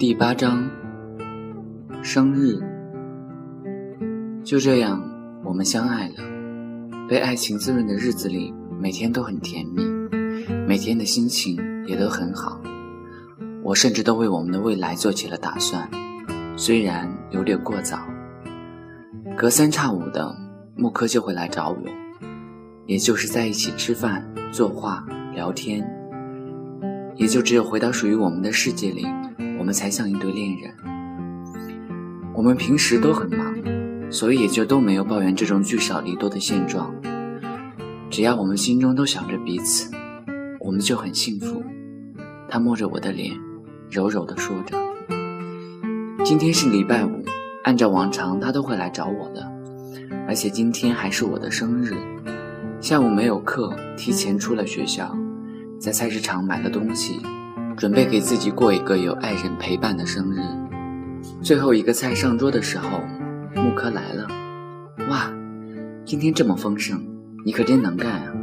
第八章，生日。就这样，我们相爱了。被爱情滋润的日子里，每天都很甜蜜，每天的心情也都很好。我甚至都为我们的未来做起了打算，虽然有点过早。隔三差五的，木柯就会来找我，也就是在一起吃饭、作画、聊天。也就只有回到属于我们的世界里。我们才像一对恋人。我们平时都很忙，所以也就都没有抱怨这种聚少离多的现状。只要我们心中都想着彼此，我们就很幸福。他摸着我的脸，柔柔地说着：“今天是礼拜五，按照往常他都会来找我的，而且今天还是我的生日。下午没有课，提前出了学校，在菜市场买了东西。”准备给自己过一个有爱人陪伴的生日。最后一个菜上桌的时候，木柯来了。哇，今天这么丰盛，你可真能干啊！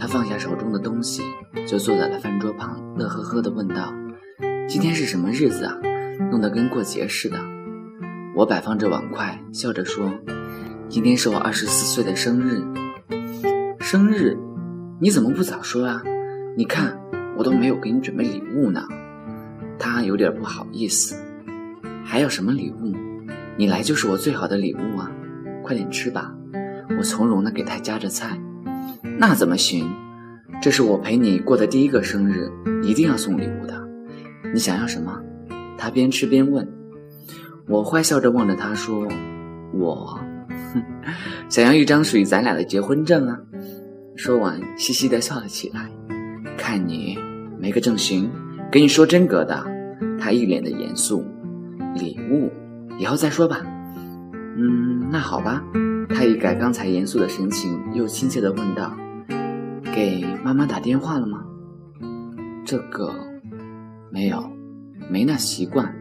他放下手中的东西，就坐在了饭桌旁，乐呵呵地问道：“今天是什么日子啊？弄得跟过节似的。”我摆放着碗筷，笑着说：“今天是我二十四岁的生日。生日？你怎么不早说啊？你看。”我都没有给你准备礼物呢，他有点不好意思。还有什么礼物？你来就是我最好的礼物啊！快点吃吧。我从容地给他夹着菜。那怎么行？这是我陪你过的第一个生日，一定要送礼物的。你想要什么？他边吃边问。我坏笑着望着他说：“我，哼 想要一张属于咱俩的结婚证啊！”说完，嘻嘻地笑了起来。看你。没个正形，跟你说真格的。他一脸的严肃。礼物，以后再说吧。嗯，那好吧。他一改刚才严肃的神情，又亲切的问道：“给妈妈打电话了吗？”这个，没有，没那习惯。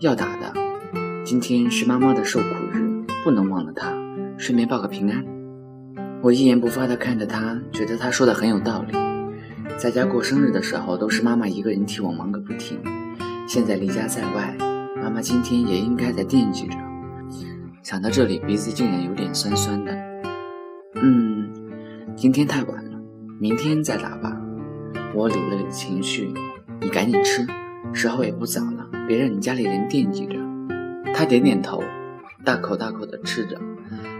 要打的。今天是妈妈的受苦日，不能忘了她。顺便报个平安。我一言不发的看着他，觉得他说的很有道理。在家过生日的时候，都是妈妈一个人替我忙个不停。现在离家在外，妈妈今天也应该在惦记着。想到这里，鼻子竟然有点酸酸的。嗯，今天太晚了，明天再打吧。我理了理情绪，你赶紧吃，时候也不早了，别让你家里人惦记着。他点点头，大口大口的吃着，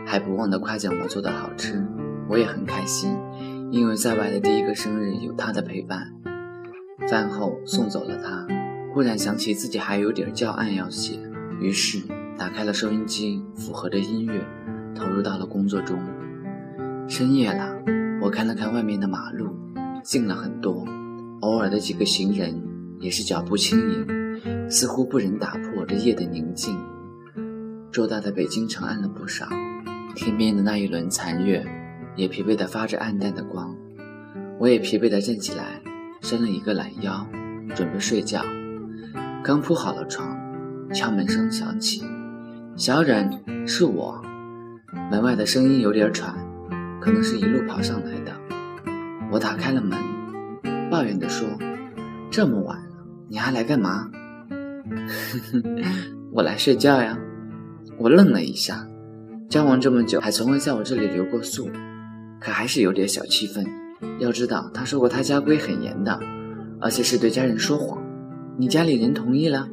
还不忘的夸奖我做的好吃。我也很开心。因为在外的第一个生日有他的陪伴，饭后送走了他，忽然想起自己还有点教案要写，于是打开了收音机，附和着音乐，投入到了工作中。深夜了，我看了看外面的马路，静了很多，偶尔的几个行人也是脚步轻盈，似乎不忍打破这夜的宁静。偌大的北京城暗了不少，天边的那一轮残月。也疲惫地发着暗淡的光，我也疲惫地站起来，伸了一个懒腰，准备睡觉。刚铺好了床，敲门声响起。小忍，是我。门外的声音有点喘，可能是一路跑上来的。我打开了门，抱怨地说：“这么晚了，你还来干嘛？” 我来睡觉呀。我愣了一下，交往这么久，还从未在我这里留过宿。可还是有点小气愤。要知道，他说过他家规很严的，而且是对家人说谎。你家里人同意了？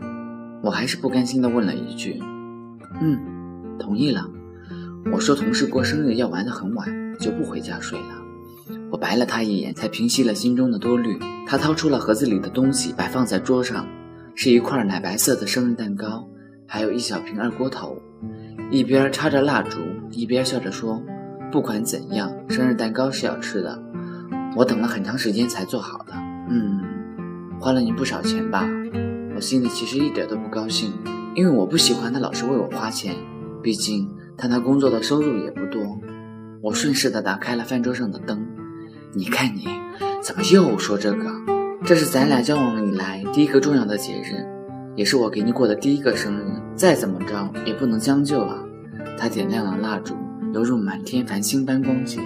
我还是不甘心的问了一句：“嗯，同意了。”我说同事过生日要玩得很晚，就不回家睡了。我白了他一眼，才平息了心中的多虑。他掏出了盒子里的东西，摆放在桌上，是一块奶白色的生日蛋糕，还有一小瓶二锅头，一边插着蜡烛，一边笑着说。不管怎样，生日蛋糕是要吃的。我等了很长时间才做好的。嗯，花了你不少钱吧？我心里其实一点都不高兴，因为我不喜欢他老是为我花钱。毕竟他那工作的收入也不多。我顺势的打开了饭桌上的灯。你看你，怎么又说这个？这是咱俩交往以来第一个重要的节日，也是我给你过的第一个生日。再怎么着也不能将就啊！他点亮了蜡烛。犹如满天繁星般光洁，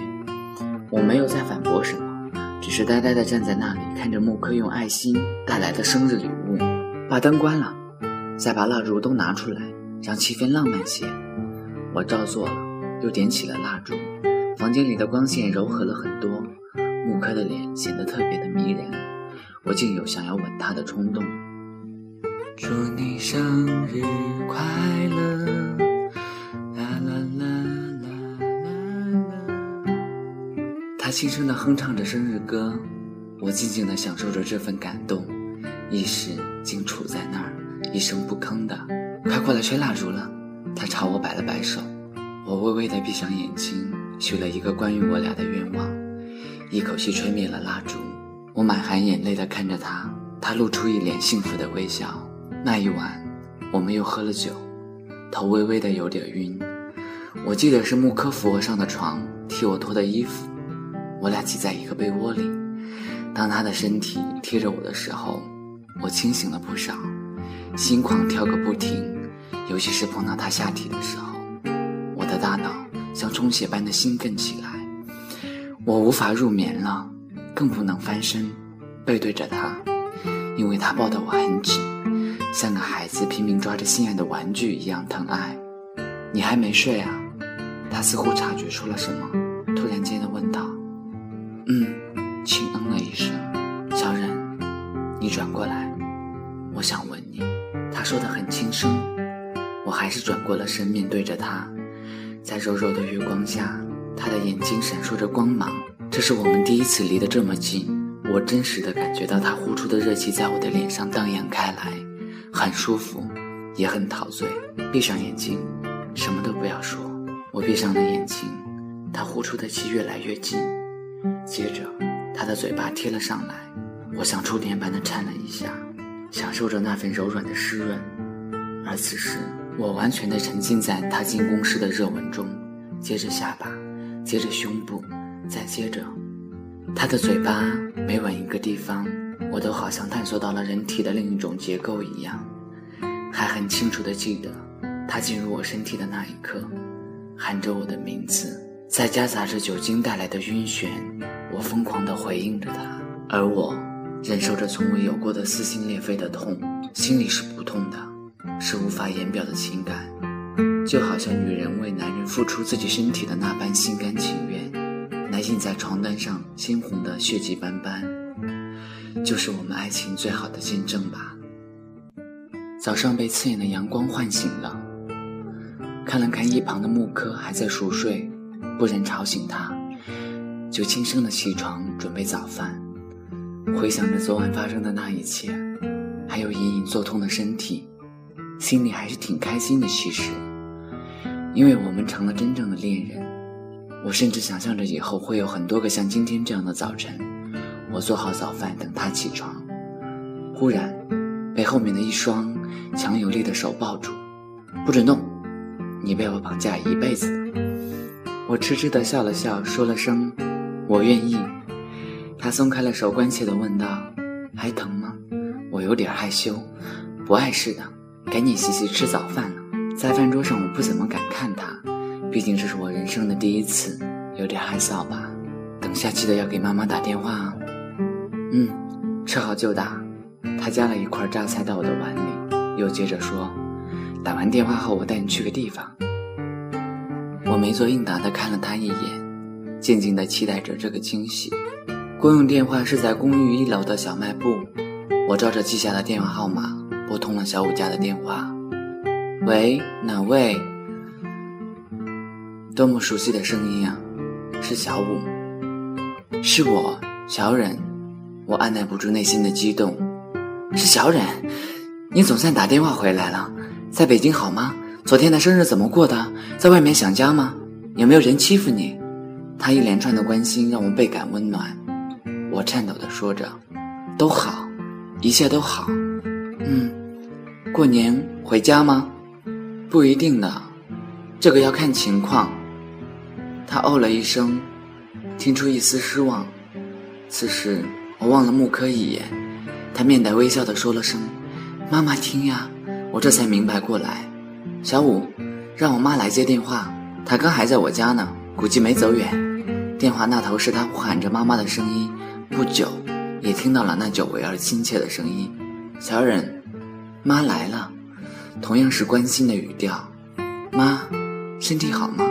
我没有再反驳什么，只是呆呆地站在那里，看着木柯用爱心带来的生日礼物。把灯关了，再把蜡烛都拿出来，让气氛浪漫些。我照做了，又点起了蜡烛。房间里的光线柔和了很多，木柯的脸显得特别的迷人。我竟有想要吻他的冲动。祝你生日快乐！轻声地哼唱着生日歌，我静静地享受着这份感动，一时竟处在那儿，一声不吭的。快过来吹蜡烛了。他朝我摆了摆手，我微微的闭上眼睛，许了一个关于我俩的愿望，一口气吹灭了蜡烛。我满含眼泪的看着他，他露出一脸幸福的微笑。那一晚，我们又喝了酒，头微微的有点晕。我记得是木科扶我上的床，替我脱的衣服，我俩挤在一个被窝里。当他的身体贴着我的时候，我清醒了不少，心狂跳个不停。尤其是碰到他下体的时候，我的大脑像充血般的兴奋起来，我无法入眠了，更不能翻身，背对着他，因为他抱得我很紧，像个孩子拼命抓着心爱的玩具一样疼爱。你还没睡啊？他似乎察觉出了什么，转过来，我想吻你。他说的很轻声。我还是转过了身，面对着他，在柔柔的月光下，他的眼睛闪烁着光芒。这是我们第一次离得这么近，我真实的感觉到他呼出的热气在我的脸上荡漾开来，很舒服，也很陶醉。闭上眼睛，什么都不要说。我闭上了眼睛，他呼出的气越来越近，接着他的嘴巴贴了上来，我像触电般的颤了一下，享受着那份柔软的湿润。而此时。我完全的沉浸在他进攻时的热吻中，接着下巴，接着胸部，再接着，他的嘴巴每吻一个地方，我都好像探索到了人体的另一种结构一样。还很清楚的记得，他进入我身体的那一刻，喊着我的名字，在夹杂着酒精带来的晕眩，我疯狂的回应着他，而我忍受着从未有过的撕心裂肺的痛，心里是不痛的。是无法言表的情感，就好像女人为男人付出自己身体的那般心甘情愿，那印在床单上鲜红的血迹斑斑，就是我们爱情最好的见证吧。早上被刺眼的阳光唤醒了，看了看一旁的木柯还在熟睡，不忍吵醒他，就轻声的起床准备早饭。回想着昨晚发生的那一切，还有隐隐作痛的身体。心里还是挺开心的，其实，因为我们成了真正的恋人。我甚至想象着以后会有很多个像今天这样的早晨。我做好早饭等他起床，忽然被后面的一双强有力的手抱住，不准动，你被我绑架一辈子。我痴痴地笑了笑，说了声我愿意。他松开了手，关切地问道：“还疼吗？”我有点害羞，不碍事的。赶紧洗洗吃早饭了，在饭桌上我不怎么敢看他，毕竟这是我人生的第一次，有点害臊吧。等下记得要给妈妈打电话啊。嗯，吃好就打。他夹了一块榨菜到我的碗里，又接着说：“打完电话后我带你去个地方。”我没做应答的看了他一眼，静静的期待着这个惊喜。公用电话是在公寓一楼的小卖部，我照着记下的电话号码。拨通了小五家的电话，喂，哪位？多么熟悉的声音啊！是小五，是我，小忍。我按耐不住内心的激动，是小忍，你总算打电话回来了。在北京好吗？昨天的生日怎么过的？在外面想家吗？有没有人欺负你？他一连串的关心让我倍感温暖。我颤抖的说着，都好，一切都好。嗯，过年回家吗？不一定的，这个要看情况。他哦了一声，听出一丝失望。此时我望了木柯一眼，他面带微笑的说了声：“妈妈听呀。”我这才明白过来。小五，让我妈来接电话，她刚还在我家呢，估计没走远。电话那头是他呼喊着妈妈的声音。不久，也听到了那久违而亲切的声音。小忍，妈来了，同样是关心的语调。妈，身体好吗？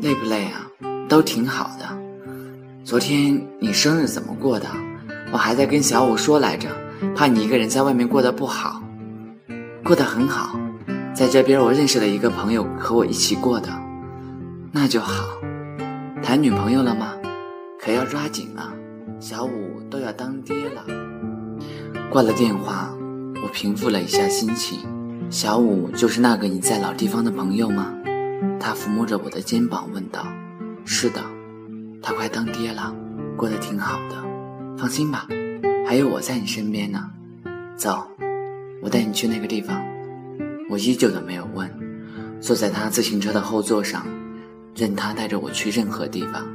累不累啊？都挺好的。昨天你生日怎么过的？我还在跟小五说来着，怕你一个人在外面过得不好。过得很好，在这边我认识了一个朋友，和我一起过的。那就好。谈女朋友了吗？可要抓紧了，小五都要当爹了。挂了电话，我平复了一下心情。小五就是那个你在老地方的朋友吗？他抚摸着我的肩膀问道：“是的，他快当爹了，过得挺好的。放心吧，还有我在你身边呢。走，我带你去那个地方。”我依旧的没有问，坐在他自行车的后座上，任他带着我去任何地方。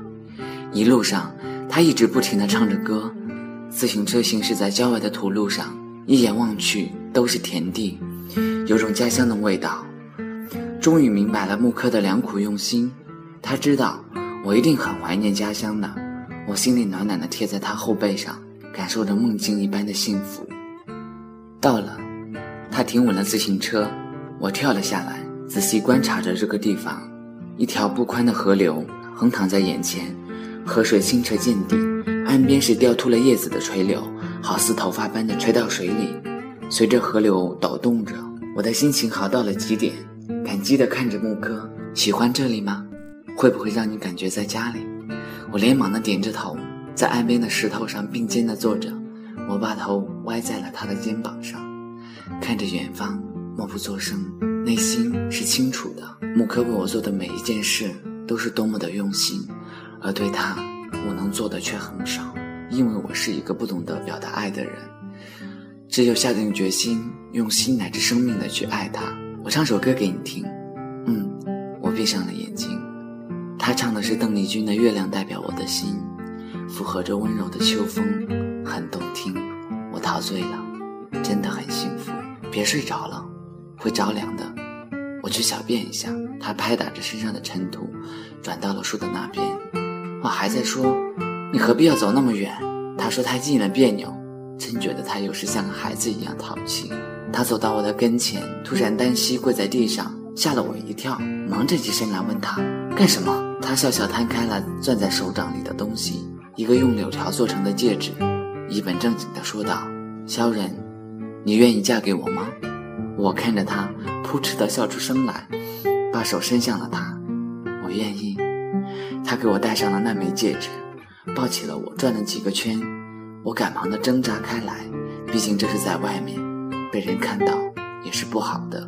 一路上，他一直不停地唱着歌。自行车行驶在郊外的土路上，一眼望去都是田地，有种家乡的味道。终于明白了木柯的良苦用心，他知道我一定很怀念家乡的。我心里暖暖的贴在他后背上，感受着梦境一般的幸福。到了，他停稳了自行车，我跳了下来，仔细观察着这个地方。一条不宽的河流横躺在眼前。河水清澈见底，岸边是掉秃了叶子的垂柳，好似头发般的垂到水里，随着河流抖动着。我的心情好到了极点，感激地看着木柯。喜欢这里吗？会不会让你感觉在家里？我连忙地点着头，在岸边的石头上并肩地坐着，我把头歪在了他的肩膀上，看着远方，默不作声，内心是清楚的。木柯为我做的每一件事，都是多么的用心。而对他，我能做的却很少，因为我是一个不懂得表达爱的人。只有下定决心，用心乃至生命的去爱他。我唱首歌给你听。嗯，我闭上了眼睛。他唱的是邓丽君的《月亮代表我的心》，附和着温柔的秋风，很动听。我陶醉了，真的很幸福。别睡着了，会着凉的。我去小便一下。他拍打着身上的尘土，转到了树的那边。我还在说，你何必要走那么远？他说太近了别扭，真觉得他有时像个孩子一样淘气。他走到我的跟前，突然单膝跪在地上，吓了我一跳，忙着起身来问他干什么。他笑笑摊开了攥在手掌里的东西，一个用柳条做成的戒指，一本正经地说道：“萧然，你愿意嫁给我吗？”我看着他，扑哧地笑出声来，把手伸向了他，我愿意。他给我戴上了那枚戒指，抱起了我，转了几个圈。我赶忙的挣扎开来，毕竟这是在外面，被人看到也是不好的。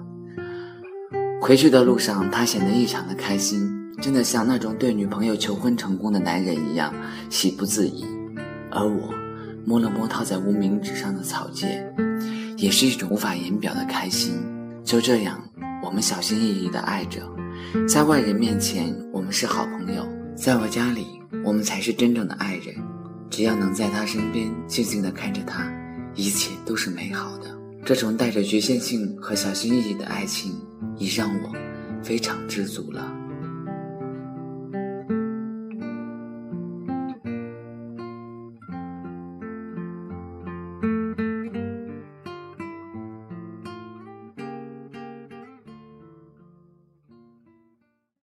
回去的路上，他显得异常的开心，真的像那种对女朋友求婚成功的男人一样喜不自已。而我摸了摸套在无名指上的草戒，也是一种无法言表的开心。就这样，我们小心翼翼的爱着，在外人面前，我们是好朋友。在我家里，我们才是真正的爱人。只要能在他身边静静地看着他，一切都是美好的。这种带着局限性和小心翼翼的爱情，已让我非常知足了。